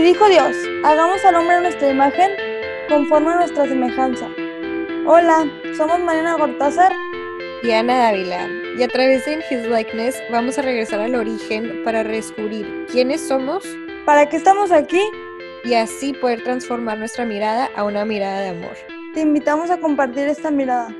Y dijo Dios, hagamos al hombre nuestra imagen, conforme a nuestra semejanza. Hola, somos Mariana Gortázar y Ana Dávila. Y a través de In His Likeness vamos a regresar al origen para descubrir quiénes somos, para qué estamos aquí y así poder transformar nuestra mirada a una mirada de amor. Te invitamos a compartir esta mirada.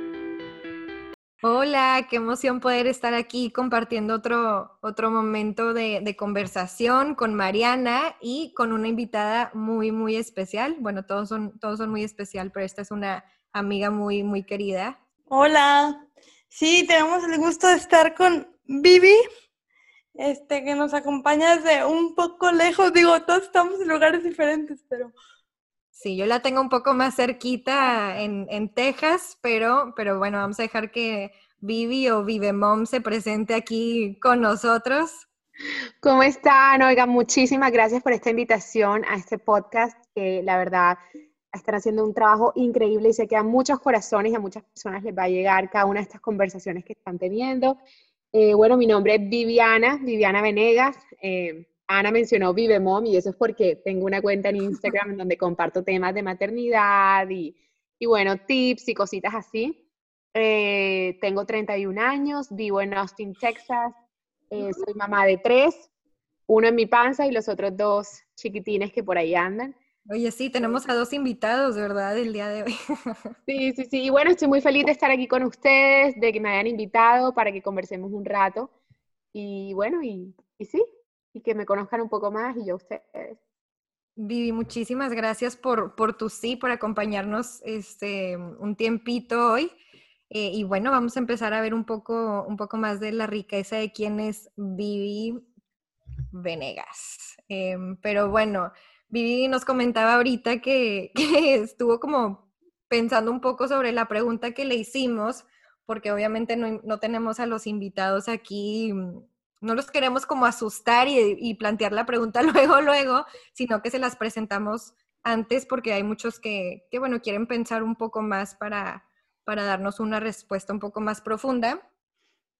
Hola, qué emoción poder estar aquí compartiendo otro, otro momento de, conversación con Mariana y con una invitada muy, muy especial. Bueno, todos son, todos son muy especial, pero esta es una amiga muy, muy querida. Hola, sí, tenemos el gusto de estar con Vivi, este, que nos acompaña desde un poco lejos. Digo, todos estamos en lugares diferentes, pero Sí, yo la tengo un poco más cerquita en, en, Texas, pero, pero bueno, vamos a dejar que Vivi o Vive Mom se presente aquí con nosotros. ¿Cómo están? Oiga, muchísimas gracias por esta invitación a este podcast, que la verdad están haciendo un trabajo increíble y sé que a muchos corazones y a muchas personas les va a llegar cada una de estas conversaciones que están teniendo. Eh, bueno, mi nombre es Viviana, Viviana Venegas. Eh, Ana mencionó Vive Mom y eso es porque tengo una cuenta en Instagram donde comparto temas de maternidad y, y bueno, tips y cositas así. Eh, tengo 31 años, vivo en Austin, Texas. Eh, soy mamá de tres, uno en mi panza y los otros dos chiquitines que por ahí andan. Oye, sí, tenemos a dos invitados, ¿verdad? El día de hoy. Sí, sí, sí. Y bueno, estoy muy feliz de estar aquí con ustedes, de que me hayan invitado para que conversemos un rato. Y bueno, y, y sí, y que me conozcan un poco más y yo ustedes. Vivi, muchísimas gracias por, por tu sí, por acompañarnos este, un tiempito hoy. Eh, y bueno, vamos a empezar a ver un poco, un poco más de la riqueza de quién es Vivi Venegas. Em, pero bueno, Vivi nos comentaba ahorita que, que estuvo como pensando un poco sobre la pregunta que le hicimos, porque obviamente no, no tenemos a los invitados aquí no los queremos como asustar y, plantear la pregunta luego, luego, sino que se las presentamos antes porque hay muchos que, que bueno, quieren pensar un poco más para, para darnos una respuesta un poco más profunda.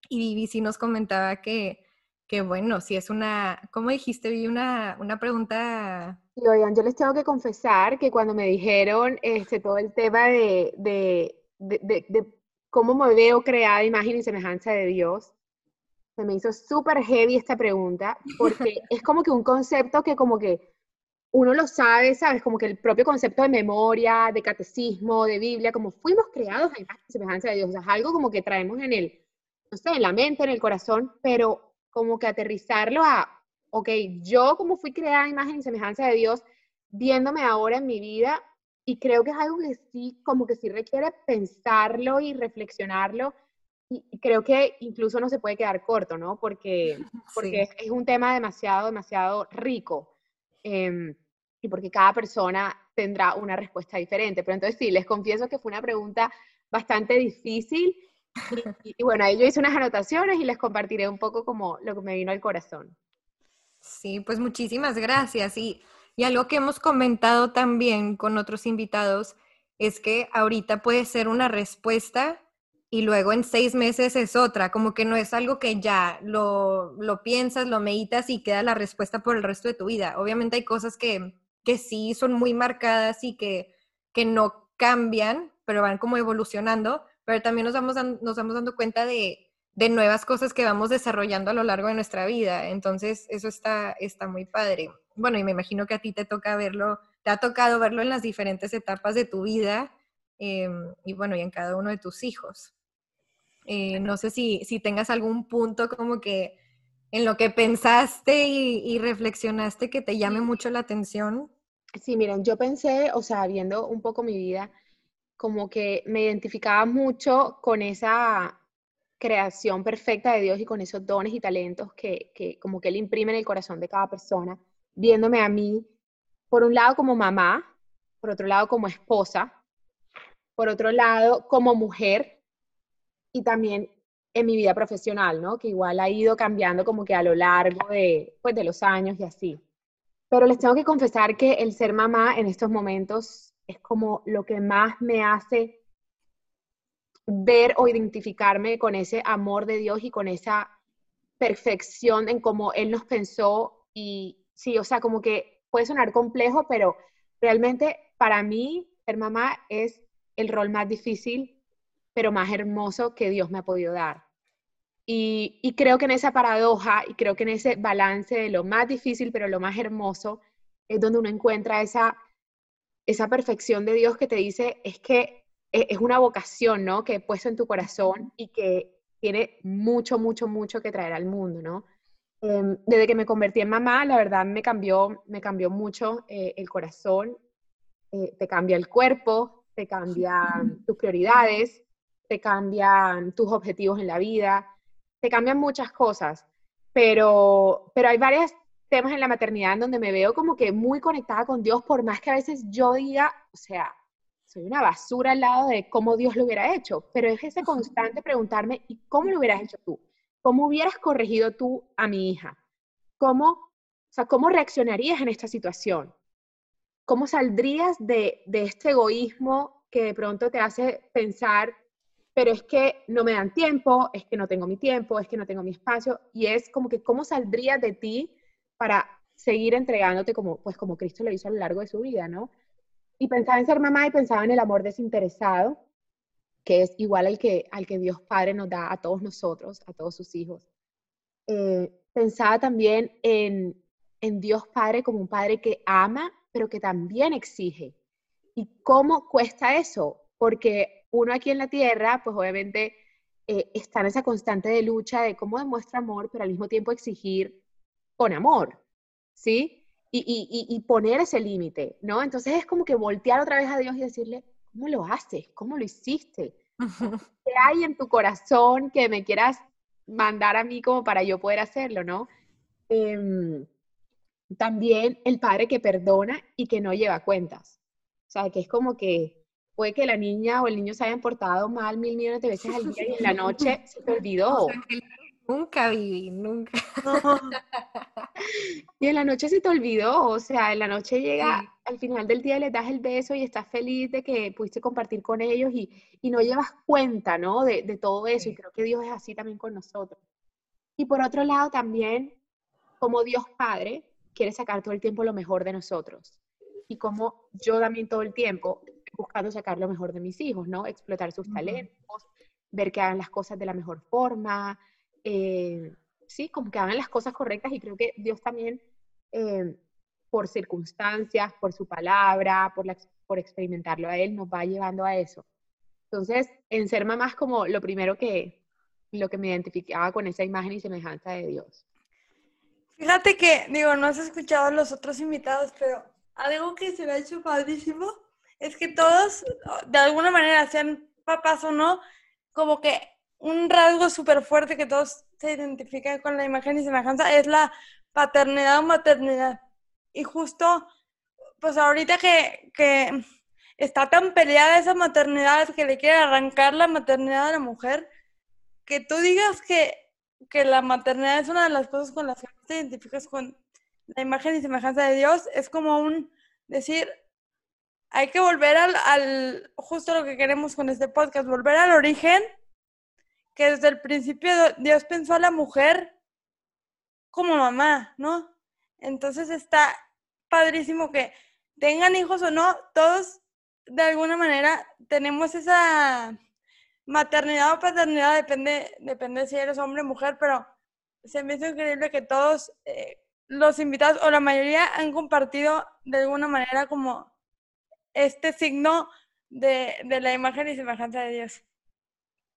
Y Vivi sí nos comentaba que, que bueno, si es una, ¿cómo dijiste, Vivi? Una, una pregunta... Sí, oigan, yo les tengo que confesar que cuando me dijeron este, todo el tema de, de, de, de cómo me veo creada imagen y semejanza de Dios, se me hizo súper heavy esta pregunta, porque es como que un concepto que como que uno lo sabe, ¿sabes? Como que el propio concepto de memoria, de catecismo, de Biblia, como fuimos creados y semejanza de Dios, o sea, es algo como que traemos en el, no sé, en la mente, en el corazón, pero como que aterrizarlo a, ok, yo como fui creada a imagen y semejanza de Dios, viéndome ahora en mi vida, y creo que es algo que sí, como que sí requiere pensarlo y reflexionarlo, y creo que incluso no se puede quedar corto, ¿no? Porque, porque es, un tema demasiado, demasiado rico. Em, y porque cada persona tendrá una respuesta diferente. Pero entonces sí, les confieso que fue una pregunta bastante difícil. Y, bueno, ahí yo hice unas anotaciones y les compartiré un poco como lo que me vino al corazón. Sí, pues muchísimas gracias. Y, y algo que hemos comentado también con otros invitados es que ahorita puede ser una respuesta y luego en seis meses es otra, como que no es algo que ya lo, lo, piensas, lo meditas y queda la respuesta por el resto de tu vida. Obviamente hay cosas que, que sí son muy marcadas y que, que no cambian, pero van como evolucionando, pero también nos vamos, nos vamos dando cuenta de, de, nuevas cosas que vamos desarrollando a lo largo de nuestra vida. Entonces, eso está, está muy padre. Bueno, y me imagino que a ti te toca verlo, te ha tocado verlo en las diferentes etapas de tu vida em, y bueno, y en cada uno de tus hijos. Eh, no sé si, si tengas algún punto como que en lo que pensaste y, reflexionaste que te llame mucho la atención. Sí, miren, yo pensé, o sea, viendo un poco mi vida, como que me identificaba mucho con esa creación perfecta de Dios y con esos dones y talentos que, que como que Él imprime en el corazón de cada persona, viéndome a mí, por un lado como mamá, por otro lado como esposa, por otro lado como mujer, y también en mi vida profesional, ¿no? Que igual ha ido cambiando como que a lo largo de, pues, de los años y así. Pero les tengo que confesar que el ser mamá en estos momentos es como lo que más me hace ver o identificarme con ese amor de Dios y con esa perfección en cómo Él nos pensó y sí, o sea, como que puede sonar complejo, pero realmente para mí ser mamá es el rol más difícil, pero más hermoso que Dios me ha podido dar. Y, y, creo que en esa paradoja y creo que en ese balance de lo más difícil, pero lo más hermoso, es donde uno encuentra esa, esa perfección de Dios que te dice, es que e, es una vocación, ¿no? Que he puesto en tu corazón y que tiene mucho, mucho, mucho que traer al mundo, ¿no? Em, desde que me convertí en mamá, la verdad me cambió, me cambió mucho eh, el corazón, eh, te cambia el cuerpo, te cambian tus prioridades, te cambian tus objetivos en la vida, te cambian muchas cosas, pero, pero hay varios temas en la maternidad en donde me veo como que muy conectada con Dios, por más que a veces yo diga, o sea, soy una basura al lado de cómo Dios lo hubiera hecho, pero es ese constante preguntarme, ¿y cómo lo hubieras hecho tú? ¿Cómo hubieras corregido tú a mi hija? ¿Cómo, o sea, cómo reaccionarías en esta situación? ¿Cómo saldrías de, de este egoísmo que de pronto te hace pensar, pero es que no me dan tiempo, es que no tengo mi tiempo, es que no tengo mi espacio, y es como que cómo saldrías de ti para seguir entregándote como, pues como Cristo lo hizo a lo largo de su vida, ¿no? Y pensaba en ser mamá y pensaba en el amor desinteresado, que es igual al que, al que Dios Padre nos da a todos nosotros, a todos sus hijos. Eh, pensaba también en, en Dios Padre como un Padre que ama, pero que también exige. ¿Y cómo cuesta eso? Porque uno aquí en la tierra, pues obviamente eh, está en esa constante de lucha de cómo demuestra amor, pero al mismo tiempo exigir con amor, ¿sí? y, poner ese límite, ¿no? Entonces es como que voltear otra vez a Dios y decirle, ¿cómo lo haces? ¿Cómo lo hiciste? ¿Qué hay en tu corazón que me quieras mandar a mí como para yo poder hacerlo, ¿no? Em, también el padre que perdona y que no lleva cuentas. O sea, que es como que puede que la niña o el niño se hayan portado mal mil millones de veces al día y en la noche se te olvidó. Nunca viví, nunca. y en la noche se te olvidó, o sea, en la noche llega, al final del día les das el beso y estás feliz de que pudiste compartir con ellos y, no llevas cuenta, ¿no? De, todo eso, y creo que Dios es así también con nosotros. Y por otro lado también, como Dios Padre quiere sacar todo el tiempo lo mejor de nosotros. Y como yo también todo el tiempo buscando sacar lo mejor de mis hijos, ¿no? Explotar sus talentos, ver que hagan las cosas de la mejor forma, eh, sí, como que hagan las cosas correctas y creo que Dios también, eh, por circunstancias, por su palabra, por, por experimentarlo a Él, nos va llevando a eso. Entonces, en ser mamá es como lo primero que, lo que me identificaba con esa imagen y semejanza de Dios. Fíjate que, digo, no has escuchado a los otros invitados, pero algo que se me ha hecho padrísimo es que todos, de alguna manera, sean papás o no, como que un rasgo súper fuerte que todos se identifican con la imagen y semejanza es la paternidad o maternidad. Y justo, pues ahorita que, que está tan peleada esa maternidad que le quiere arrancar la maternidad a la mujer, que tú digas que, que la maternidad es una de las cosas con las que te identificas con la imagen y semejanza de Dios, es como un decir, hay que volver al, al justo lo que queremos con este podcast, volver al origen que desde el principio Dios pensó a la mujer como mamá, ¿no? Entonces está padrísimo que tengan hijos o no, todos de alguna manera tenemos esa maternidad o paternidad, depende, depende si eres hombre o mujer, pero se me hizo increíble que todos eh, los invitados o la mayoría han compartido de alguna manera como este signo de, de la imagen y semejanza de Dios.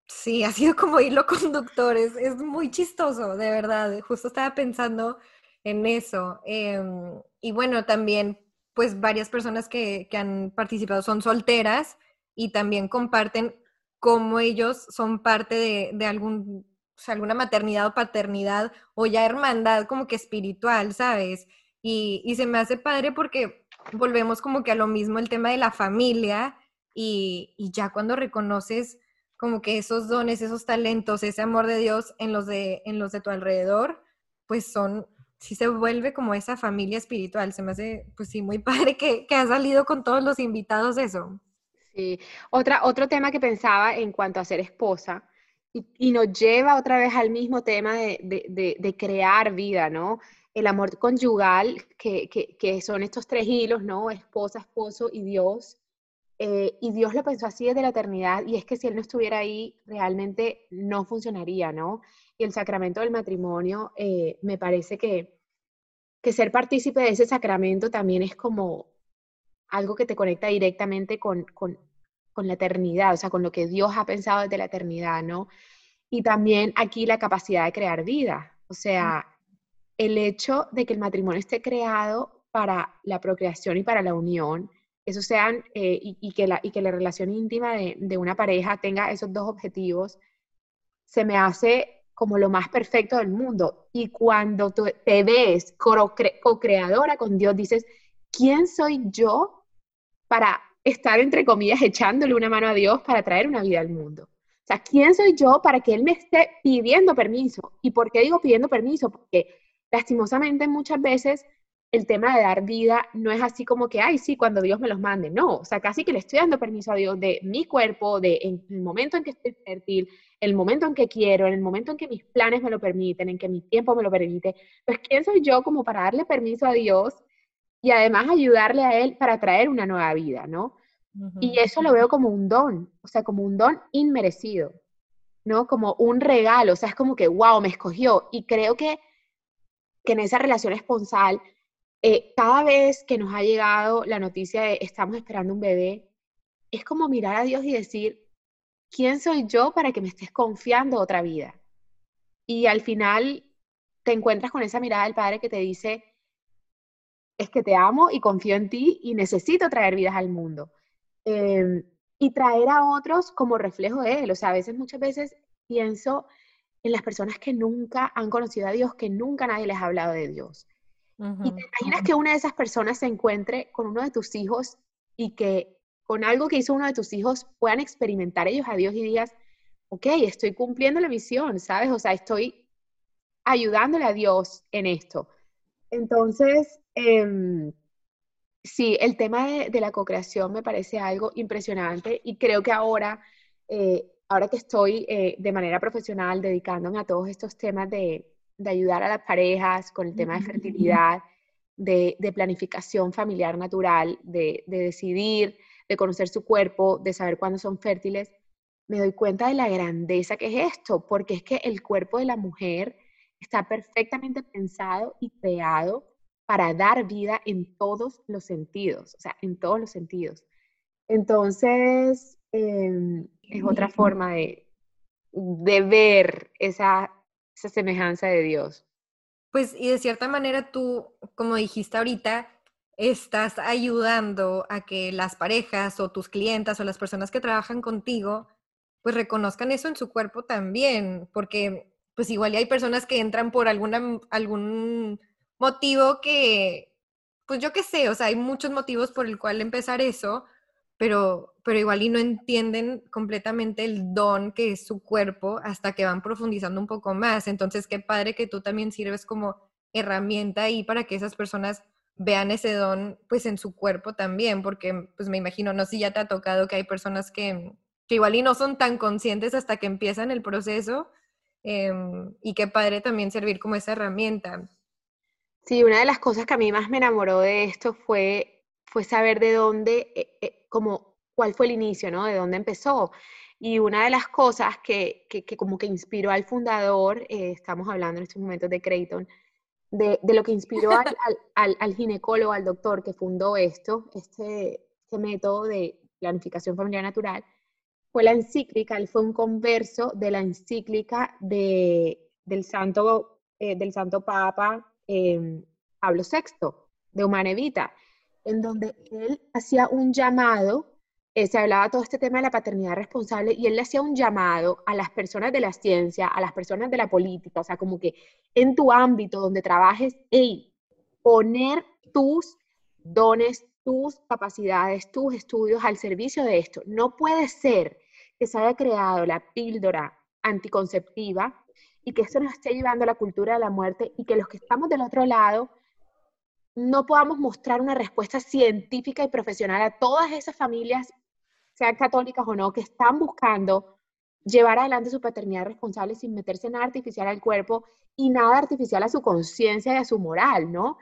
Sí, ha sido como hilo conductor, es, es muy chistoso, de verdad. Justo estaba pensando en eso. Em, y bueno, también, pues varias personas que, que han participado son solteras y también comparten cómo ellos son parte de, de algún, alguna maternidad o paternidad o ya hermandad como que espiritual, ¿sabes? Y, y se me hace padre porque volvemos como que a lo mismo el tema de la familia y, ya cuando reconoces como que esos dones, esos talentos, ese amor de Dios en los de, en los de tu alrededor, pues son, sí se vuelve como esa familia espiritual. Se me hace, pues sí, muy padre que, que ha salido con todos los invitados eso. Sí, Otra, otro tema que pensaba en cuanto a ser esposa, y, y nos lleva otra vez al mismo tema de, de, de, crear vida, ¿no? El amor conyugal, que, que, son estos tres hilos, ¿no? Esposa, esposo y Dios. Eh, y Dios lo pensó así desde la eternidad, y es que si Él no estuviera ahí, realmente no funcionaría, ¿no? Y el sacramento del matrimonio, eh, me parece que, que ser partícipe de ese sacramento también es como algo que te conecta directamente con, con, con la eternidad, o sea, con lo que Dios ha pensado desde la eternidad, ¿no? Y también aquí la capacidad de crear vida, o sea, el hecho de que el matrimonio esté creado para la procreación y para la unión, eso sean, eh, y, que la, relación íntima de, una pareja tenga esos dos objetivos, se me hace como lo más perfecto del mundo. Y cuando te ves co-creadora con Dios, dices, ¿quién soy yo para estar, entre comillas, echándole una mano a Dios para traer una vida al mundo? O sea, ¿quién soy yo para que Él me esté pidiendo permiso? ¿Y por qué digo pidiendo permiso? Porque lastimosamente muchas veces el tema de dar vida no es así como que, ay, sí, cuando Dios me los mande. No, o sea, casi que le estoy dando permiso a Dios de mi cuerpo, de en el momento en que estoy fértil, el momento en que quiero, en el momento en que mis planes me lo permiten, en que mi tiempo me lo permite. Pues, ¿quién soy yo como para darle permiso a Dios y además ayudarle a Él para traer una nueva vida, ¿no? Y eso lo veo como un don, o sea, como un don inmerecido, ¿no? Como un regalo, o sea, es como que, wow, me escogió. Y creo que que en esa relación esponsal, eh, cada vez que nos ha llegado la noticia de estamos esperando un bebé, es como mirar a Dios y decir, ¿quién soy yo para que me estés confiando otra vida? Y al final te encuentras con esa mirada del Padre que te dice, es que te amo y confío en ti y necesito traer vidas al mundo. Em, y traer a otros como reflejo de Él. O sea, a veces, muchas veces pienso en las personas que nunca han conocido a Dios, que nunca nadie les ha hablado de Dios. Y te imaginas que una de esas personas se encuentre con uno de tus hijos y que con algo que hizo uno de tus hijos puedan experimentar ellos a Dios y digas, ok, estoy cumpliendo la misión, ¿sabes? O sea, estoy ayudándole a Dios en esto. Entonces, em, sí, el tema de, de la co-creación me parece algo impresionante y creo que ahora eh, ahora que estoy eh, de manera profesional dedicándome a todos estos temas de, ayudar a las parejas con el tema de fertilidad, de, planificación familiar natural, de, decidir, de conocer su cuerpo, de saber cuándo son fértiles, me doy cuenta de la grandeza que es esto, porque es que el cuerpo de la mujer está perfectamente pensado y creado para dar vida en todos los sentidos, o sea, en todos los sentidos. Entonces, em, es otra forma de, de ver esa, esa semejanza de Dios. Pues y de cierta manera tú, como dijiste ahorita, estás ayudando a que las parejas o tus clientas o las personas que trabajan contigo, pues reconozcan eso en su cuerpo también, porque pues igual hay personas que entran por alguna, algún motivo que, pues yo qué sé, o sea, hay muchos motivos por el cual empezar eso, pero, pero igual y no entienden completamente el don que es su cuerpo hasta que van profundizando un poco más. Entonces, qué padre que tú también sirves como herramienta ahí para que esas personas vean ese don pues en su cuerpo también, porque pues me imagino, no sé si ya te ha tocado que hay personas que, que igual y no son tan conscientes hasta que empiezan el proceso em, y qué padre también servir como esa herramienta. Sí, una de las cosas que a mí más me enamoró de esto fue, fue saber de dónde, eh, eh, como cuál fue el inicio, ¿no? De dónde empezó. Y una de las cosas que, que, como que inspiró al fundador, eh, estamos hablando en estos momentos de Creighton, de, de lo que inspiró al, al, al, ginecólogo, al doctor que fundó esto, este, este método de planificación familiar natural, fue la encíclica, él fue un converso de la encíclica de, del, santo, eh, del santo Papa eh, Pablo VI, de Humane Vita en donde él hacía un llamado, eh, se hablaba todo este tema de la paternidad responsable y él le hacía un llamado a las personas de la ciencia, a las personas de la política, o sea, como que en tu ámbito donde trabajes, hey, poner tus dones, tus capacidades, tus estudios al servicio de esto. No puede ser que se haya creado la píldora anticonceptiva y que esto nos esté llevando a la cultura de la muerte y que los que estamos del otro lado no podamos mostrar una respuesta científica y profesional a todas esas familias, sean católicas o no, que están buscando llevar adelante su paternidad responsable sin meterse nada artificial al cuerpo y nada artificial a su conciencia y a su moral, ¿no?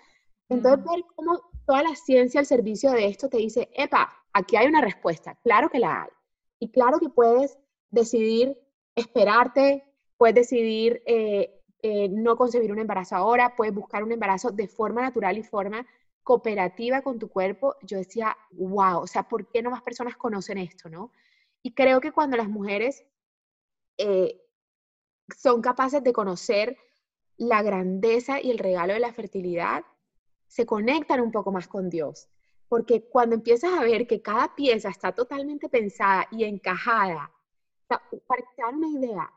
Entonces, ver cómo toda la ciencia al servicio de esto te dice, epa, aquí hay una respuesta, claro que la hay. Y claro que puedes decidir esperarte, puedes decidir eh, eh, no concebir un embarazo ahora, puedes buscar un embarazo de forma natural y forma cooperativa con tu cuerpo. Yo decía, wow, o sea, ¿por qué no más personas conocen esto, no? Y creo que cuando las mujeres eh, son capaces de conocer la grandeza y el regalo de la fertilidad, se conectan un poco más con Dios. Porque cuando empiezas a ver que cada pieza está totalmente pensada y encajada, para que te una idea,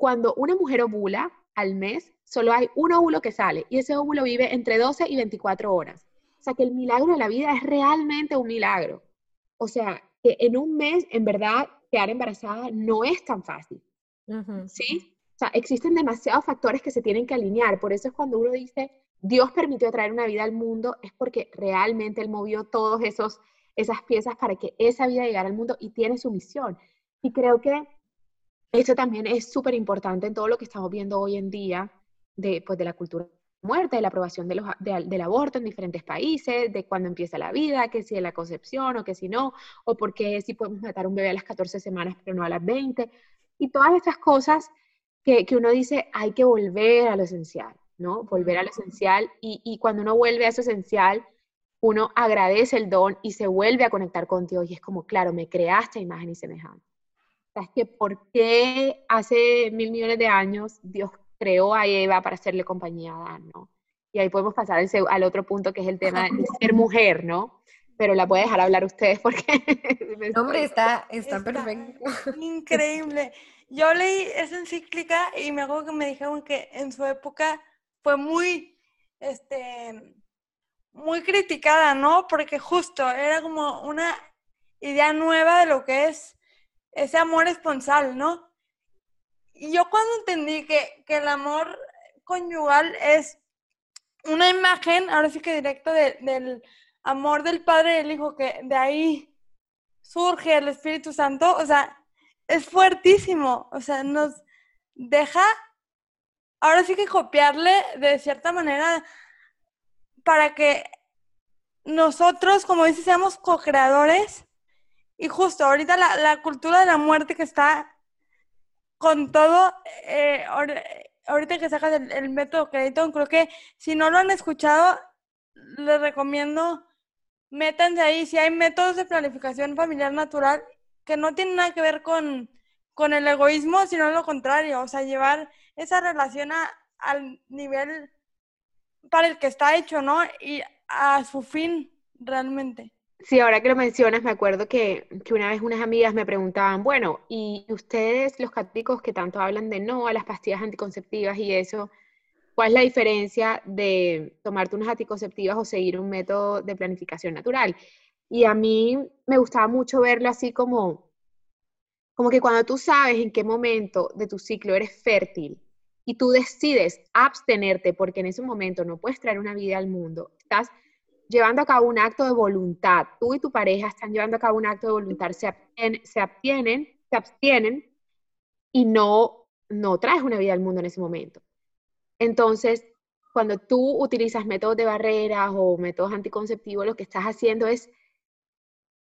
cuando una mujer ovula al mes, solo hay un óvulo que sale y ese óvulo vive entre 12 y 24 horas. O sea que el milagro de la vida es realmente un milagro. O sea, que en un mes, en verdad, quedar embarazada no es tan fácil. ¿Sí? O sea, existen demasiados factores que se tienen que alinear. Por eso es cuando uno dice, Dios permitió traer una vida al mundo, es porque realmente Él movió todas esas piezas para que esa vida llegara al mundo y tiene su misión. Y creo que eso también es súper importante en todo lo que estamos viendo hoy en día de, pues, de la cultura de muerte, de la aprobación de los, del aborto en diferentes países, de cuándo empieza la vida, que si es la concepción o que si no, o por qué si podemos matar a un bebé a las 14 semanas pero no a las 20. Y todas estas cosas que, que uno dice, hay que volver a lo esencial. ¿no? Volver a lo esencial y, cuando uno vuelve a eso esencial, uno agradece el don y se vuelve a conectar con Dios y es como, claro, me creaste imagen y semejanza. Es que ¿por qué hace mil millones de años Dios creó a Eva para hacerle compañía a Adán, ¿no? Y ahí podemos pasar al otro punto que es el tema de ser mujer, ¿no? Pero la puede dejar hablar ustedes porque... Hombre, está, está, perfecto. Increíble. Yo leí esa encíclica y me acuerdo que me dijeron que en su época fue muy, este, muy criticada, ¿no? Porque justo era como una idea nueva de lo que es ese amor esponsal, ¿no? Y yo cuando entendí que, el amor conyugal es una imagen, ahora sí que directo del amor del Padre y del Hijo, que de ahí surge el Espíritu Santo, o sea, es fuertísimo, o sea, nos deja ahora sí que copiarle de cierta manera para que nosotros, como dices, seamos co-creadores. Y justo ahorita la, cultura de la muerte que está con todo, eh, ahorita que sacas el, método crédito, creo que si no lo han escuchado, les recomiendo, métanse ahí. Si hay métodos de planificación familiar natural que no tienen nada que ver con, con el egoísmo, sino lo contrario, o sea, llevar esa relación al nivel para el que está hecho, ¿no? Y a su fin realmente. Sí, ahora que lo mencionas, me acuerdo que, que, una vez unas amigas me preguntaban, bueno, ¿y ustedes, los católicos que tanto hablan de no a las pastillas anticonceptivas y eso, cuál es la diferencia de tomarte unas anticonceptivas o seguir un método de planificación natural? Y a mí me gustaba mucho verlo así como, como que cuando tú sabes en qué momento de tu ciclo eres fértil y tú decides abstenerte porque en ese momento no puedes traer una vida al mundo, estás llevando a cabo un acto de voluntad, tú y tu pareja están llevando a cabo un acto de voluntad, se, abstienen, se abstienen, se abstienen y no, no traes una vida al mundo en ese momento. Entonces, cuando tú utilizas métodos de barreras o métodos anticonceptivos, lo que estás haciendo es,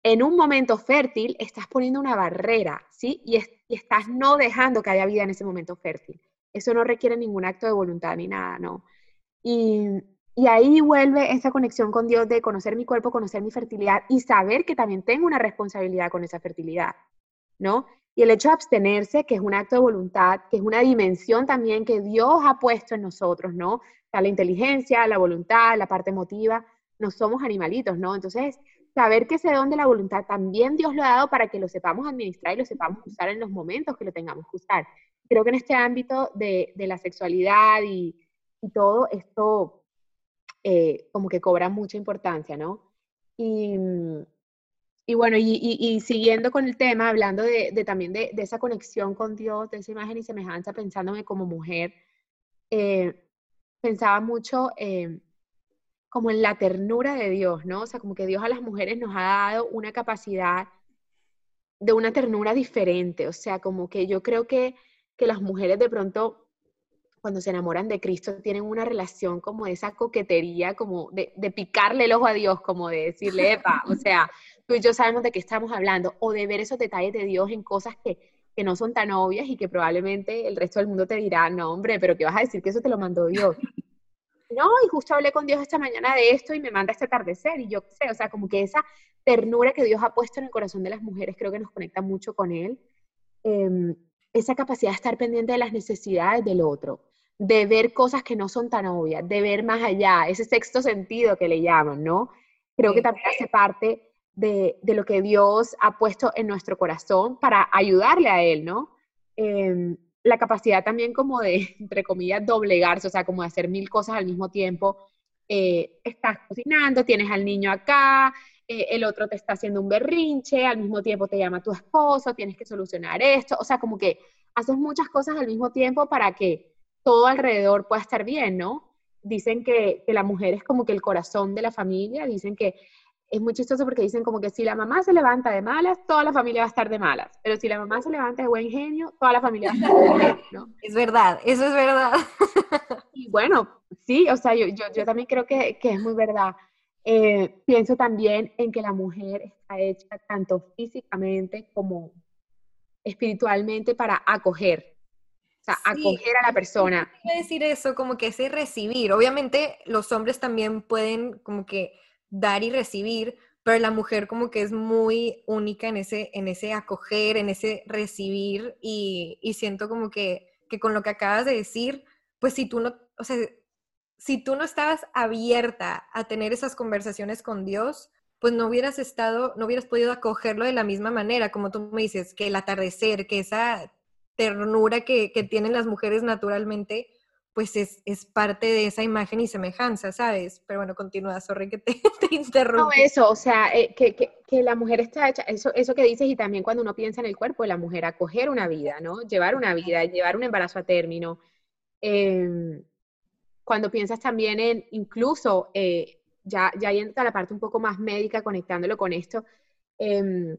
en un momento fértil, estás poniendo una barrera, ¿sí? Y, y estás no dejando que haya vida en ese momento fértil. Eso no requiere ningún acto de voluntad ni nada, ¿no? Y, y ahí vuelve esa conexión con Dios de conocer mi cuerpo, conocer mi fertilidad y saber que también tengo una responsabilidad con esa fertilidad, ¿no? Y el hecho de abstenerse, que es un acto de voluntad, que es una dimensión también que Dios ha puesto en nosotros, ¿no? Sea, la inteligencia, la voluntad, la parte emotiva, no somos animalitos, ¿no? Entonces, saber que ese don de la voluntad también Dios lo ha dado para que lo sepamos administrar y lo sepamos usar en los momentos que lo tengamos que usar creo que en este ámbito de, la sexualidad y, todo esto eh, como que cobra mucha importancia, ¿no? Y, bueno, y, siguiendo con el tema, hablando de, también de, esa conexión con Dios, de esa imagen y semejanza, pensándome como mujer, eh, pensaba mucho eh, como en la ternura de Dios, ¿no? O sea, como que Dios a las mujeres nos ha dado una capacidad de una ternura diferente, o sea, como que yo creo que, que las mujeres de pronto cuando se enamoran de Cristo tienen una relación como de esa coquetería, como de, de picarle el ojo a Dios, como de decirle, epa, o sea, tú y yo sabemos de qué estamos hablando, o de ver esos detalles de Dios en cosas que, que no son tan obvias y que probablemente el resto del mundo te dirá, no, hombre, pero ¿qué vas a decir que eso te lo mandó Dios? No, y justo hablé con Dios esta mañana de esto y me manda este atardecer y yo qué sé, o sea, como que esa ternura que Dios ha puesto en el corazón de las mujeres creo que nos conecta mucho con Él. Em, esa capacidad de estar pendiente de las necesidades del otro, de ver cosas que no son tan obvias, de ver más allá, ese sexto sentido que le llaman, ¿no? Creo que también hace parte de, de, lo que Dios ha puesto en nuestro corazón para ayudarle a Él, ¿no? Eh, la capacidad también como de, entre comillas, doblegarse, o sea, como de hacer mil cosas al mismo tiempo. Eh, estás cocinando, tienes al niño acá, eh, el otro te está haciendo un berrinche, al mismo tiempo te llama tu esposo, tienes que solucionar esto, o sea, como que haces muchas cosas al mismo tiempo para que todo alrededor pueda estar bien, ¿no? Dicen que, que la mujer es como que el corazón de la familia, dicen que es muy chistoso porque dicen como que si la mamá se levanta de malas, toda la familia va a estar de malas. Pero si la mamá se levanta de buen genio, toda la familia va a estar de buen genio, ¿no? Es verdad, eso es verdad. Y bueno, sí, o sea, yo, yo, yo también creo que, que, es muy verdad. Eh, pienso también en que la mujer está hecha tanto físicamente como espiritualmente para acoger. O sea, sí, acoger a la persona. Quiero decir eso, como que ese recibir. Obviamente los hombres también pueden como que dar y recibir, pero la mujer como que es muy única en ese, en ese acoger, en ese recibir y, y siento como que, que, con lo que acabas de decir, pues si tú no, o sea, si tú no estabas abierta a tener esas conversaciones con Dios, pues no hubieras estado, no hubieras podido acogerlo de la misma manera, como tú me dices, que el atardecer, que esa ternura que, que tienen las mujeres naturalmente, pues es, es, parte de esa imagen y semejanza, ¿sabes? Pero bueno, continúa, sorry que te, te interrumpo. No, eso, o sea, eh, que, que, que, la mujer está hecha, eso, eso que dices y también cuando uno piensa en el cuerpo de la mujer, acoger una vida, ¿no? Llevar una vida, llevar un embarazo a término. Eh, cuando piensas también en, incluso, eh, ya, ya entra la parte un poco más médica conectándolo con esto, em,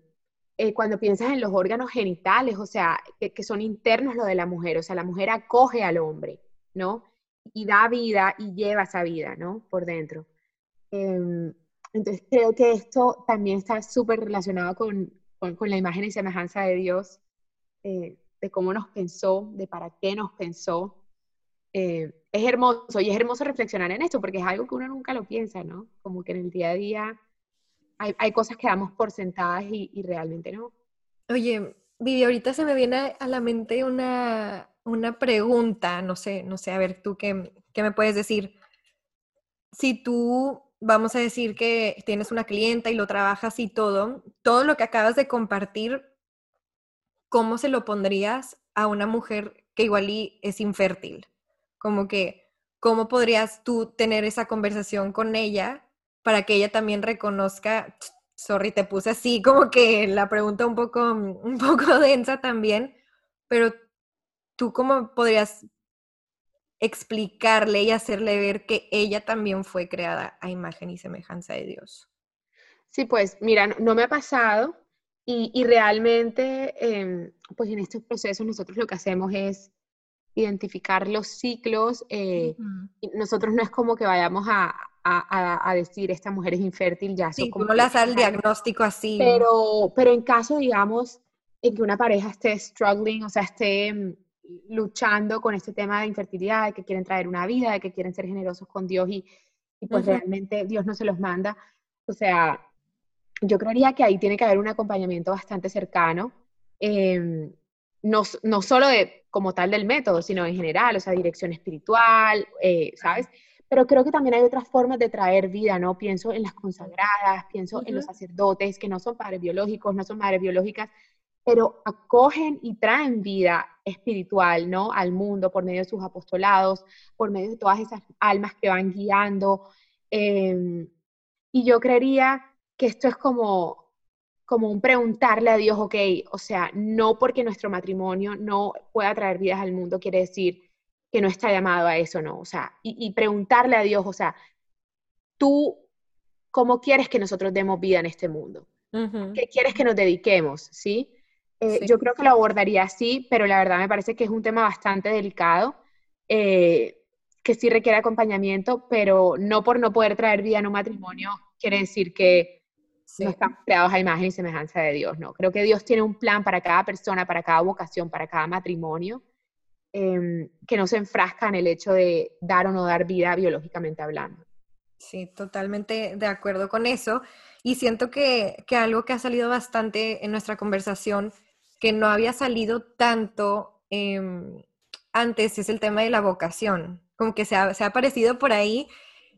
eh, cuando piensas en los órganos genitales, o sea, que, que son internos lo de la mujer, o sea, la mujer acoge al hombre. ¿no? Y da vida y lleva esa vida, ¿no? Por dentro. Eh, entonces creo que esto también está súper relacionado con, con, con, la imagen y semejanza de Dios, eh, de cómo nos pensó, de para qué nos pensó. Eh, es hermoso y es hermoso reflexionar en esto porque es algo que uno nunca lo piensa, ¿no? Como que en el día a día hay, cosas que damos por sentadas y, y realmente no. Oye, Vivi, ahorita se me viene a la mente una, una pregunta, no sé, no sé, a ver, tú qué, qué me puedes decir. Si tú, vamos a decir que tienes una clienta y lo trabajas y todo, todo lo que acabas de compartir, ¿cómo se lo pondrías a una mujer que igual es infértil? Como que, ¿cómo podrías tú tener esa conversación con ella para que ella también reconozca, sorry, te puse así como que la pregunta un poco, un poco densa también, pero ¿tú cómo podrías explicarle y hacerle ver que ella también fue creada a imagen y semejanza de Dios? Sí, pues mira, no me ha pasado y, y realmente, eh, pues en estos procesos nosotros lo que hacemos es identificar los ciclos. Eh, uh -huh. Nosotros no es como que vayamos a, a, a, decir esta mujer es infértil, ya. Sí, como no le haces el diagnóstico así. Pero, pero en caso, digamos, en que una pareja esté struggling, o sea, esté mm, luchando con este tema de infertilidad, de que quieren traer una vida, de que quieren ser generosos con Dios y, y pues uh -huh. realmente Dios no se los manda. O sea, yo creería que ahí tiene que haber un acompañamiento bastante cercano, eh, no, no solo de, como tal del método, sino en general, o sea, dirección espiritual, eh, ¿sabes? Pero creo que también hay otras formas de traer vida, ¿no? Pienso en las consagradas, pienso uh -huh. en los sacerdotes, que no son padres biológicos, no son madres biológicas, pero acogen y traen vida espiritual, ¿no? Al mundo por medio de sus apostolados, por medio de todas esas almas que van guiando. Eh, y yo creería que esto es como, como un preguntarle a Dios, ok, o sea, no porque nuestro matrimonio no pueda traer vidas al mundo quiere decir que no está llamado a eso, ¿no? O sea, y, y preguntarle a Dios, o sea, tú, ¿cómo quieres que nosotros demos vida en este mundo? ¿Qué quieres que nos dediquemos? ¿Sí? Eh, yo creo que lo abordaría así, pero la verdad me parece que es un tema bastante delicado, eh, que sí requiere acompañamiento, pero no por no poder traer vida en un matrimonio quiere decir que no estamos creados a imagen y semejanza de Dios, ¿no? Creo que Dios tiene un plan para cada persona, para cada vocación, para cada matrimonio, em, que no se enfrasca en el hecho de dar o no dar vida biológicamente hablando. Sí, totalmente de acuerdo con eso. Y siento que, que algo que ha salido bastante en nuestra conversación que no había salido tanto em, antes es el tema de la vocación, como que se ha, aparecido por ahí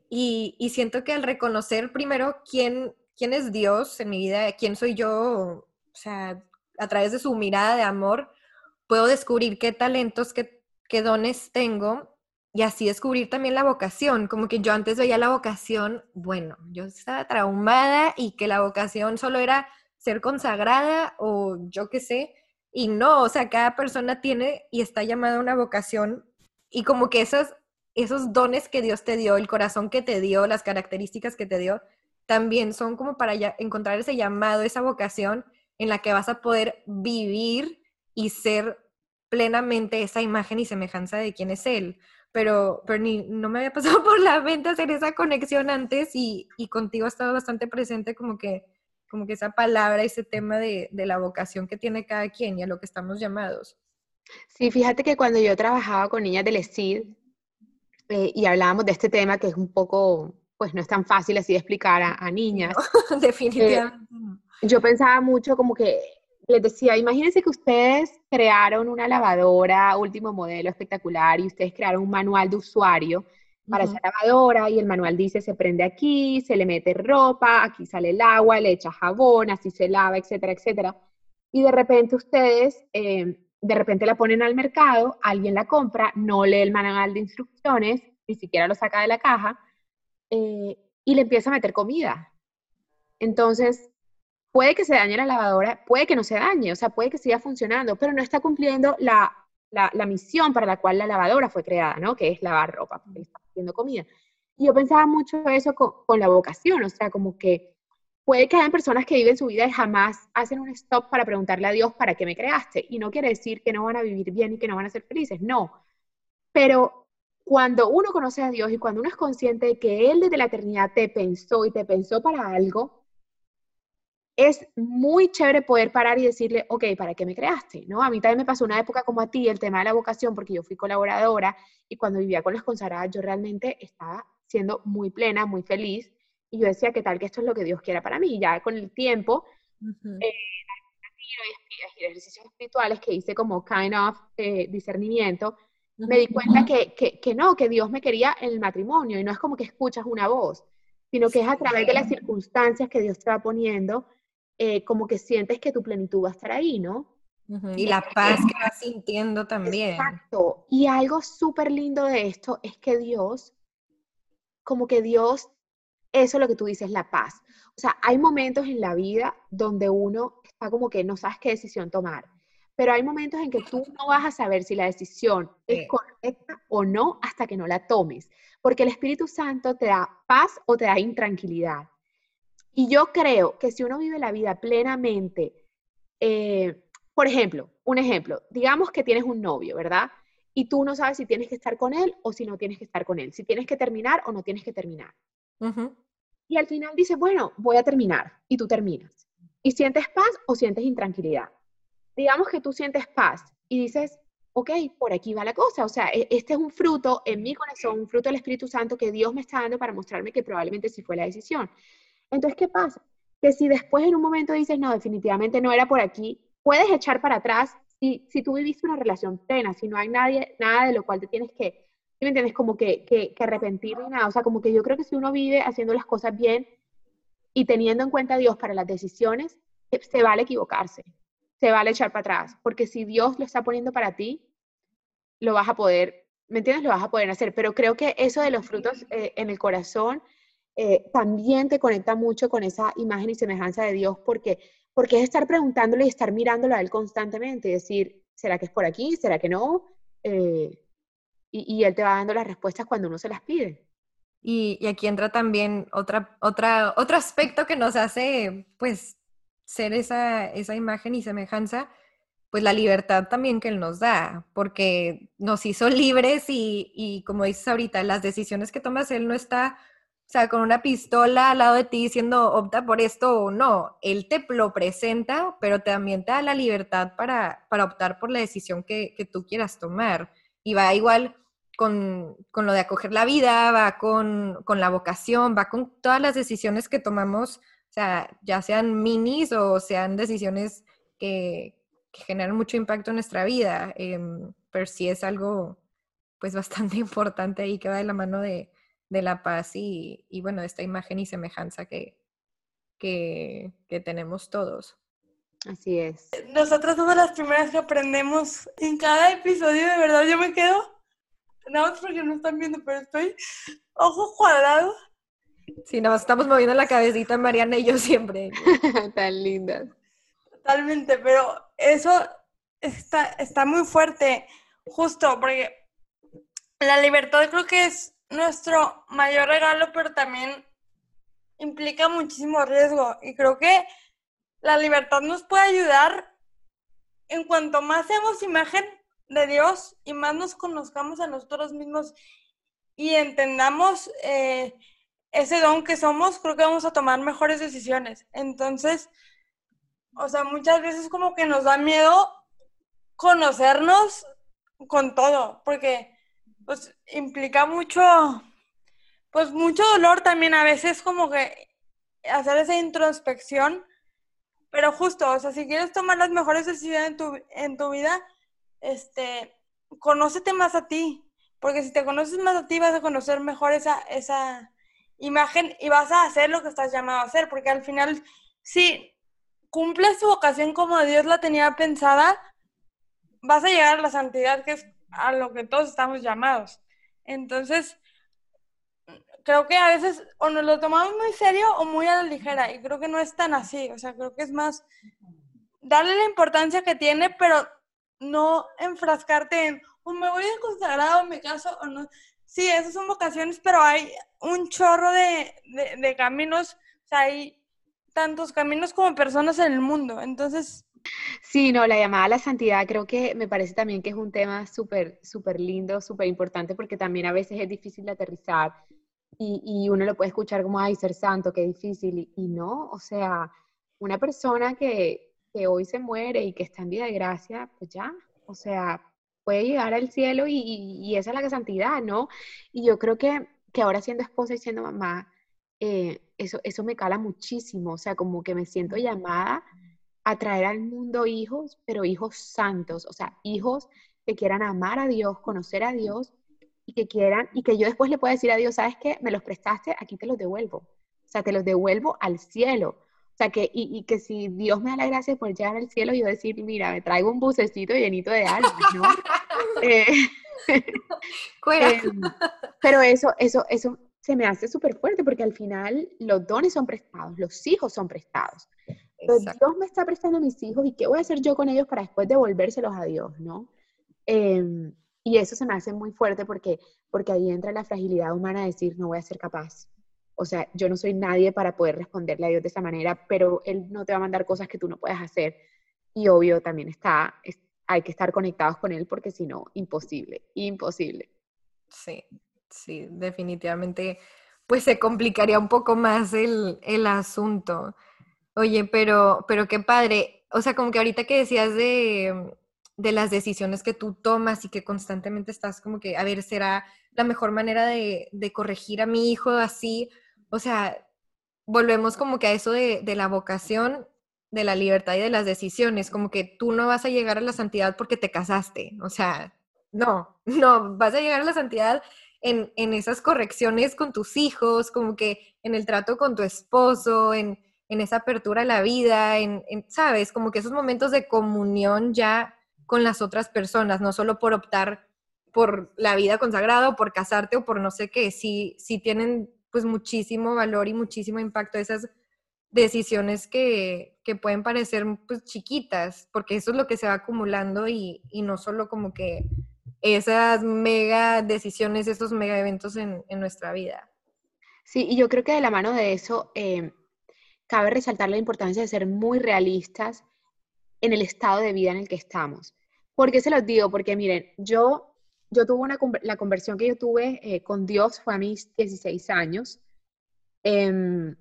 y, siento que al reconocer primero quién, quién es Dios en mi vida, quién soy yo, o sea, a través de su mirada de amor, puedo descubrir qué talentos, qué, qué dones tengo y así descubrir también la vocación, como que yo antes veía la vocación, bueno, yo estaba traumada y que la vocación solo era ser consagrada o yo qué sé. Y no, o sea, cada persona tiene y está llamada a una vocación y como que esos, esos dones que Dios te dio, el corazón que te dio, las características que te dio, también son como para encontrar ese llamado, esa vocación en la que vas a poder vivir y ser plenamente esa imagen y semejanza de quién es Él. Pero, pero ni, no me había pasado por la mente hacer esa conexión antes y, y contigo ha estado bastante presente como que como que esa palabra, ese tema de, la vocación que tiene cada quien y a lo que estamos llamados. Sí, fíjate que cuando yo trabajaba con niñas del ESID eh, y hablábamos de este tema que es un poco, pues no es tan fácil así de explicar a, niñas. definitivamente. Eh, yo pensaba mucho como que les decía, imagínense que ustedes crearon una lavadora último modelo espectacular y ustedes crearon un manual de usuario para esa lavadora y el manual dice se prende aquí, se le mete ropa, aquí sale el agua, le echa jabón, así se lava, etcétera, etcétera. Y de repente ustedes, eh, de repente la ponen al mercado, alguien la compra, no lee el manual de instrucciones, ni siquiera lo saca de la caja, eh, y le empieza a meter comida. Entonces, puede que se dañe la lavadora, puede que no se dañe, o sea, puede que siga funcionando, pero no está cumpliendo la, la, misión para la cual la lavadora fue creada, ¿no? Que es lavar ropa, porque está haciendo comida. Y yo pensaba mucho eso con, la vocación, o sea, como que puede que hayan personas que viven su vida y jamás hacen un stop para preguntarle a Dios para qué me creaste. Y no quiere decir que no van a vivir bien y que no van a ser felices, no. Pero cuando uno conoce a Dios y cuando uno es consciente de que Él desde la eternidad te pensó y te pensó para algo, es muy chévere poder parar y decirle, ok, ¿para qué me creaste? ¿No? A mí también me pasó una época como a ti, el tema de la vocación, porque yo fui colaboradora y cuando vivía con las consagradas yo realmente estaba siendo muy plena, muy feliz y yo decía, ¿qué tal que esto es lo que Dios quiera para mí? Y ya con el tiempo, eh, ejercicios espirituales que hice como kind of eh, discernimiento, me di cuenta que, que, que no, que Dios me quería en el matrimonio y no es como que escuchas una voz, sino que es a través de las circunstancias que Dios te va poniendo eh, como que sientes que tu plenitud va a estar ahí, ¿no? Y la paz que vas sintiendo también. Exacto. Y algo súper lindo de esto es que Dios, como que Dios, eso es lo que tú dices, la paz. O sea, hay momentos en la vida donde uno está como que no sabes qué decisión tomar, pero hay momentos en que tú no vas a saber si la decisión es correcta o no hasta que no la tomes, porque el Espíritu Santo te da paz o te da intranquilidad. Y yo creo que si uno vive la vida plenamente, eh, por ejemplo, un ejemplo, digamos que tienes un novio, ¿verdad? Y tú no sabes si tienes que estar con él o si no tienes que estar con él, si tienes que terminar o no tienes que terminar. Y al final dices, bueno, voy a terminar y tú terminas. ¿Y sientes paz o sientes intranquilidad? Digamos que tú sientes paz y dices, ok, por aquí va la cosa. O sea, e, este es un fruto en mi corazón, un fruto del Espíritu Santo que Dios me está dando para mostrarme que probablemente sí fue la decisión. Entonces, ¿qué pasa? Que si después en un momento dices, no, definitivamente no era por aquí, puedes echar para atrás si, si tú viviste una relación plena, si no hay nadie, nada de lo cual te tienes que, ¿me entiendes? Como que, que, que arrepentir ni nada. O sea, como que yo creo que si uno vive haciendo las cosas bien y teniendo en cuenta a Dios para las decisiones, eh, se vale equivocarse, se vale echar para atrás, porque si Dios lo está poniendo para ti, lo vas a poder, ¿me entiendes? Lo vas a poder hacer. Pero creo que eso de los frutos eh, en el corazón eh, también te conecta mucho con esa imagen y semejanza de Dios porque, porque es estar preguntándole y estar mirándolo a Él constantemente y decir, ¿será que es por aquí? ¿Será que no? Eh, y, Él te va dando las respuestas cuando uno se las pide. Y, aquí entra también otra, otra, otro aspecto que nos hace, pues, ser esa, esa imagen y semejanza, pues la libertad también que Él nos da, porque nos hizo libres y, y como dices ahorita, las decisiones que tomas Él no está sea, con una pistola al lado de ti diciendo opta por esto o no. Él te lo presenta, pero también te da la libertad para, para optar por la decisión que, que, tú quieras tomar. Y va igual con, con, lo de acoger la vida, va con, con, la vocación, va con todas las decisiones que tomamos, o sea, ya sean minis o sean decisiones que, generan mucho impacto en nuestra vida. Eh, pero sí es algo pues bastante importante y que va de la mano de, de la paz y, y bueno, esta imagen y semejanza que, que, que, tenemos todos. Así es. Nosotras somos las primeras que aprendemos en cada episodio, de verdad, yo me quedo, nada más porque no están viendo, pero estoy ojo cuadrado. Sí, nada más estamos moviendo la cabecita Mariana y yo siempre. Tan lindas. Totalmente, pero eso está, está muy fuerte, justo porque la libertad creo que es nuestro mayor regalo, pero también implica muchísimo riesgo. Y creo que la libertad nos puede ayudar en cuanto más seamos imagen de Dios y más nos conozcamos a nosotros mismos y entendamos eh, ese don que somos, creo que vamos a tomar mejores decisiones. Entonces, o sea, muchas veces como que nos da miedo conocernos con todo, porque pues implica mucho, pues mucho dolor también a veces como que hacer esa introspección, pero justo, o sea, si quieres tomar las mejores decisiones en tu, en tu vida, este, conócete más a ti, porque si te conoces más a ti vas a conocer mejor esa, esa imagen y vas a hacer lo que estás llamado a hacer, porque al final, si cumples tu vocación como Dios la tenía pensada, vas a llegar a la santidad, que es a lo que todos estamos llamados. Entonces, creo que a veces o nos lo tomamos muy serio o muy a la ligera y creo que no es tan así, o sea, creo que es más darle la importancia que tiene, pero no enfrascarte en, o me voy a consagrar me caso o no. Sí, esas son vocaciones, pero hay un chorro de, de, de caminos, o sea, hay tantos caminos como personas en el mundo, entonces Sí, no, la llamada a la santidad creo que me parece también que es un tema súper, súper lindo, súper importante, porque también a veces es difícil de aterrizar y, y, uno lo puede escuchar como, ay, ser santo, qué difícil, y, no, o sea, una persona que, que, hoy se muere y que está en vida de gracia, pues ya, o sea, puede llegar al cielo y, y esa es la santidad, ¿no? Y yo creo que, que ahora siendo esposa y siendo mamá, eh, eso, eso me cala muchísimo, o sea, como que me siento llamada a traer al mundo hijos, pero hijos santos, o sea, hijos que quieran amar a Dios, conocer a Dios y que quieran, y que yo después le pueda decir a Dios, ¿sabes qué? Me los prestaste, aquí te los devuelvo. O sea, te los devuelvo al cielo. O sea, que, y, que si Dios me da la gracia por llegar al cielo, yo decir, mira, me traigo un bucecito llenito de almas, ¿no? eh, eh, pero eso, eso, eso se me hace súper fuerte porque al final los dones son prestados, los hijos son prestados. Dios me está prestando a mis hijos y qué voy a hacer yo con ellos para después devolvérselos a Dios, ¿no? Eh, y eso se me hace muy fuerte porque, porque ahí entra la fragilidad humana de decir, no voy a ser capaz. O sea, yo no soy nadie para poder responderle a Dios de esa manera, pero Él no te va a mandar cosas que tú no puedas hacer. Y obvio, también está, es, hay que estar conectados con Él porque si no, imposible, imposible. Sí, sí, definitivamente, pues se complicaría un poco más el, el asunto. Oye, pero, pero qué padre. O sea, como que ahorita que decías de, de las decisiones que tú tomas y que constantemente estás como que, a ver, ¿será la mejor manera de, de corregir a mi hijo así? O sea, volvemos como que a eso de, de, la vocación, de la libertad y de las decisiones, como que tú no vas a llegar a la santidad porque te casaste, o sea, no, no, vas a llegar a la santidad en, en esas correcciones con tus hijos, como que en el trato con tu esposo, en, en esa apertura a la vida, en, ¿sabes? Como que esos momentos de comunión ya con las otras personas, no solo por optar por la vida consagrada o por casarte o por no sé qué, sí, sí tienen pues muchísimo valor y muchísimo impacto esas decisiones que, que pueden parecer pues chiquitas, porque eso es lo que se va acumulando y, no solo como que esas mega decisiones, esos mega eventos en, en, nuestra vida. Sí, y yo creo que de la mano de eso, eh, cabe resaltar la importancia de ser muy realistas en el estado de vida en el que estamos. ¿Por qué se los digo? Porque miren, yo, yo tuve una, la conversión que yo tuve eh, con Dios fue a mis 16 años. Em,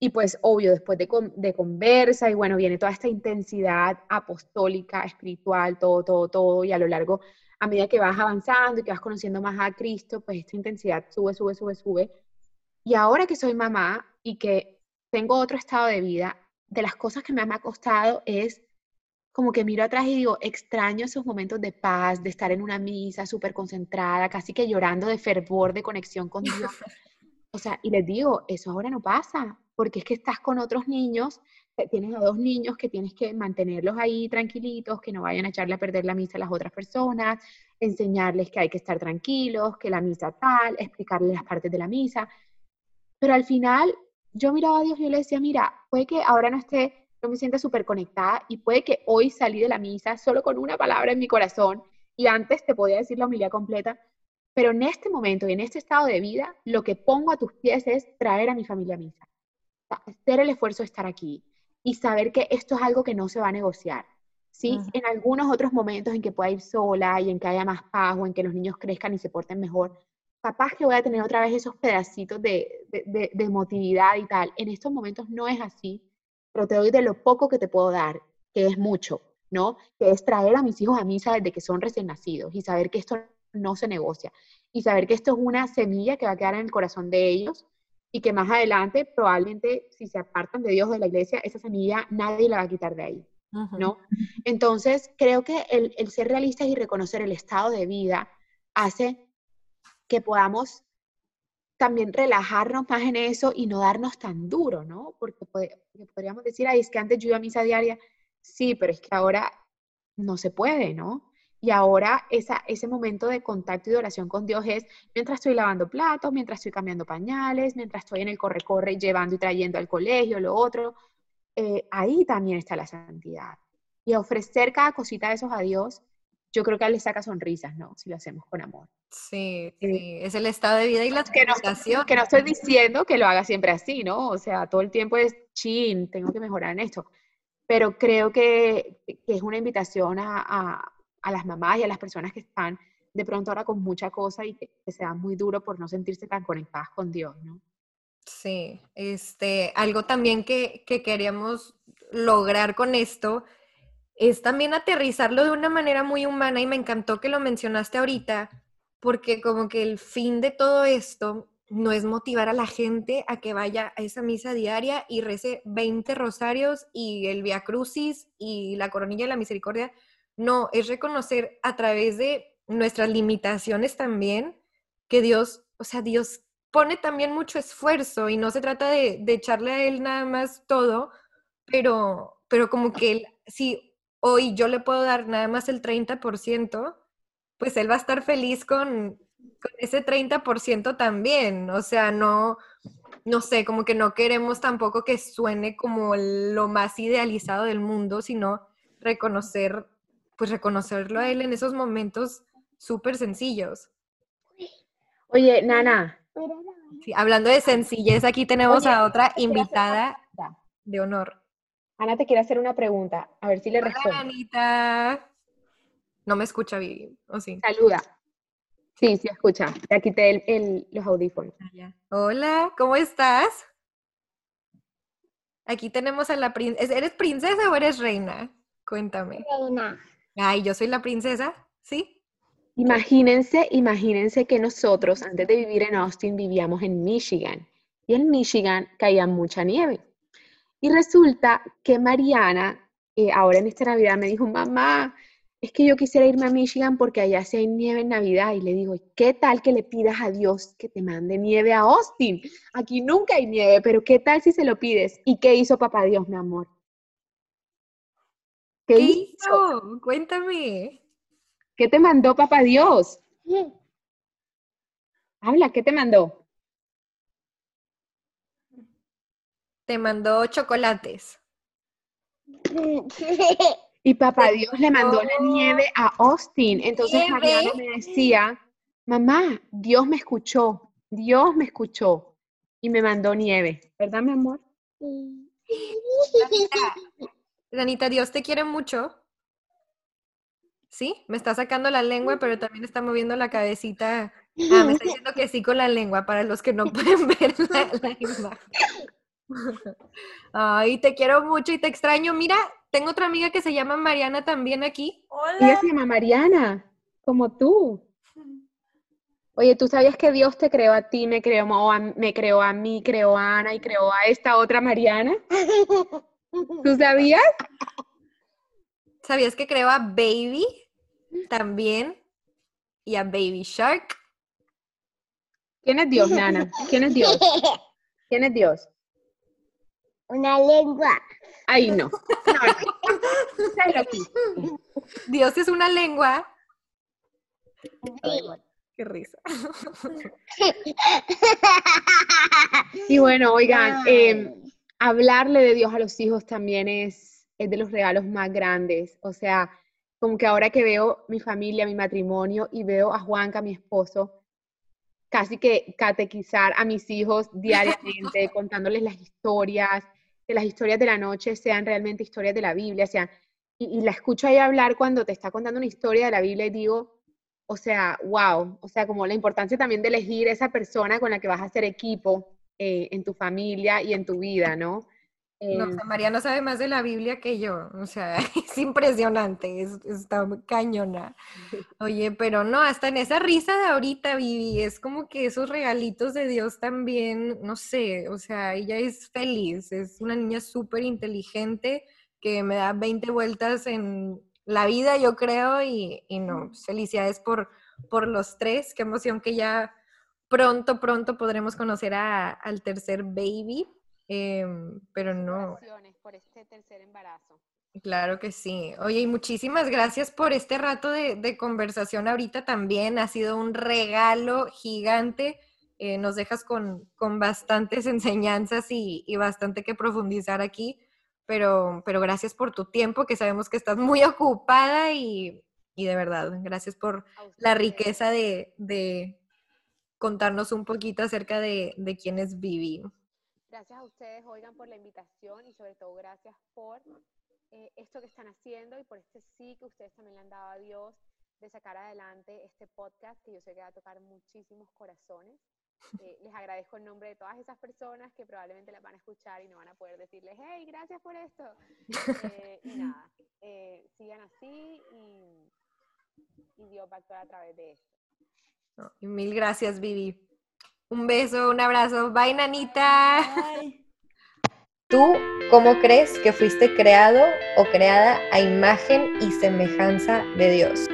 y pues obvio, después de, de, conversa y bueno, viene toda esta intensidad apostólica, espiritual, todo, todo, todo, y a lo largo, a medida que vas avanzando y que vas conociendo más a Cristo, pues esta intensidad sube, sube, sube, sube. Y ahora que soy mamá y que tengo otro estado de vida, de las cosas que me ha costado es como que miro atrás y digo, extraño esos momentos de paz, de estar en una misa súper concentrada, casi que llorando de fervor, de conexión con Dios. O sea, y les digo, eso ahora no pasa, porque es que estás con otros niños, tienes a dos niños que tienes que mantenerlos ahí tranquilitos, que no vayan a echarle a perder la misa a las otras personas, enseñarles que hay que estar tranquilos, que la misa tal, explicarles las partes de la misa. Pero al final yo miraba a Dios y yo le decía, mira, puede que ahora no esté no me siento súper conectada y puede que hoy salí de la misa solo con una palabra en mi corazón y antes te podía decir la humildad completa, pero en este momento y en este estado de vida, lo que pongo a tus pies es traer a mi familia a misa, hacer el esfuerzo de estar aquí y saber que esto es algo que no se va a negociar. ¿sí? En algunos otros momentos en que pueda ir sola y en que haya más paz o en que los niños crezcan y se porten mejor, capaz que voy a tener otra vez esos pedacitos de, de, de emotividad y tal. En estos momentos no es así pero te doy de lo poco que te puedo dar, que es mucho, ¿no? Que es traer a mis hijos a misa desde que son recién nacidos y saber que esto no se negocia y saber que esto es una semilla que va a quedar en el corazón de ellos y que más adelante probablemente si se apartan de Dios de la iglesia, esa semilla nadie la va a quitar de ahí, ¿no? Entonces, creo que el, el ser realistas y reconocer el estado de vida hace que podamos también relajarnos más en eso y no darnos tan duro, ¿no? Porque, podríamos decir, ay, es que antes yo iba a misa diaria, sí, pero es que ahora no se puede, ¿no? Y ahora esa, ese momento de contacto y de oración con Dios es mientras estoy lavando platos, mientras estoy cambiando pañales, mientras estoy en el corre-corre llevando y trayendo al colegio, lo otro. Eh, ahí también está la santidad. Y ofrecer cada cosita de esos a Dios yo creo que le saca sonrisas, ¿no? Si lo hacemos con amor. Sí, sí, es el estado de vida y la que no, que no estoy diciendo que lo haga siempre así, ¿no? O sea, todo el tiempo es, chin, tengo que mejorar en esto. Pero creo que, es una invitación a, las mamás y a las personas que están de pronto ahora con mucha cosa y que, que sea muy duro por no sentirse tan conectadas con Dios, ¿no? Sí, este, algo también que, que queríamos lograr con esto es también aterrizarlo de una manera muy humana y me encantó que lo mencionaste ahorita, porque como que el fin de todo esto no es motivar a la gente a que vaya a esa misa diaria y rece 20 rosarios y el Via Crucis y la coronilla de la misericordia. No, es reconocer a través de nuestras limitaciones también que Dios, o sea, Dios pone también mucho esfuerzo y no se trata de, echarle a Él nada más todo, pero, pero como que él, hoy yo le puedo dar nada más el 30%, pues él va a estar feliz con, ese 30% también. O sea, no, no sé, como que no queremos tampoco que suene como lo más idealizado del mundo, sino reconocer, pues reconocerlo a él en esos momentos súper sencillos. Oye, Nana. hablando de sencillez, aquí tenemos a otra invitada de honor. Ana te quiere hacer una pregunta, a ver si le responde. Anita. No me escucha bien, ¿o sí? Saluda. Sí, sí escucha. Ya quité el, los audífonos. Ah, Hola, ¿cómo estás? Aquí tenemos a la princesa. ¿Eres princesa o eres reina? Cuéntame. Reina. Ay, yo soy la princesa, ¿sí? Imagínense, imagínense que nosotros antes de vivir en Austin vivíamos en Michigan y en Michigan caía mucha nieve. Y resulta que Mariana, eh, ahora en esta Navidad, me dijo, mamá, es que yo quisiera irme a Michigan porque allá sí hay nieve en Navidad. Y le digo, ¿qué tal que le pidas a Dios que te mande nieve a Austin? Aquí nunca hay nieve, pero ¿qué tal si se lo pides? ¿Y qué hizo papá Dios, mi amor? ¿Qué, hizo? Cuéntame. ¿Qué te mandó papá Dios? Habla, ¿qué te mandó? Te mandó chocolates. Y papá Dios le mandó la nieve a Austin. Entonces Mariana me decía, mamá, Dios me escuchó, Dios me escuchó y me mandó nieve. ¿Verdad, mi amor? Danita, Dios te quiere mucho. ¿Sí? Me está sacando la lengua, pero también está moviendo la cabecita. Ah, me está diciendo que sí con la lengua, para los que no pueden ver la, la imagen. Ay, te quiero mucho y te extraño. Mira, tengo otra amiga que se llama Mariana también aquí. Hola. Ella se llama Mariana, como tú. Oye, ¿tú sabías que Dios te creó a ti, me creó, a- me creó a mí, creó a Ana y creó a esta otra Mariana? ¿Tú sabías? ¿Sabías que creo a Baby también? Y a Baby Shark. ¿Quién es Dios, Nana? ¿Quién es Dios? ¿Quién es Dios? Una lengua. Ay, no. Dios es una lengua. Qué risa. Y bueno, oigan, em, hablarle de Dios a los hijos también es, es de los regalos más grandes. O sea, como que ahora que veo mi familia, mi matrimonio y veo a Juanca, mi esposo, casi que catequizar a mis hijos diariamente, contándoles las historias, que las historias de la noche sean realmente historias de la Biblia, sean, y, y la escucho ahí hablar cuando te está contando una historia de la Biblia y digo, o sea, wow, o sea, como la importancia también de elegir esa persona con la que vas a hacer equipo eh, en tu familia y en tu vida, ¿no? No, Eh, o sea, Mariana sabe más de la Biblia que yo. O sea, es impresionante. es- está cañona. Oye, pero no, hasta en esa risa de ahorita, Vivi, es como que esos regalitos de Dios también, no sé, o sea, ella es feliz, es una niña súper inteligente que me da 20 vueltas en la vida, yo creo, y, y no, felicidades por, por los tres, qué emoción que ya pronto, pronto podremos conocer a- al tercer baby, em, pero no, por este tercer embarazo. Claro que sí. Oye, y muchísimas gracias por este rato de, de conversación ahorita también. Ha sido un regalo gigante. Eh, nos dejas con, con bastantes enseñanzas y, y bastante que profundizar aquí. Pero, pero gracias por tu tiempo, que sabemos que estás muy ocupada y, y de verdad, gracias por la riqueza de, de contarnos un poquito acerca de, de quién es Vivi. Gracias a ustedes, oigan, por la invitación y sobre todo gracias por eh, esto que están haciendo y por este sí que ustedes también le han dado a Dios de sacar adelante este podcast que yo sé que va a tocar muchísimos corazones. Eh, les agradezco en nombre de todas esas personas que probablemente las van a escuchar y no van a poder decirles, hey, gracias por esto. Eh, y nada, eh, sigan así y, y Dios va a actuar a través de esto. No, y mil gracias, Vivi. Un beso, un abrazo. Bye, nanita. ¿Tú cómo crees que fuiste creado o creada a imagen y semejanza de Dios?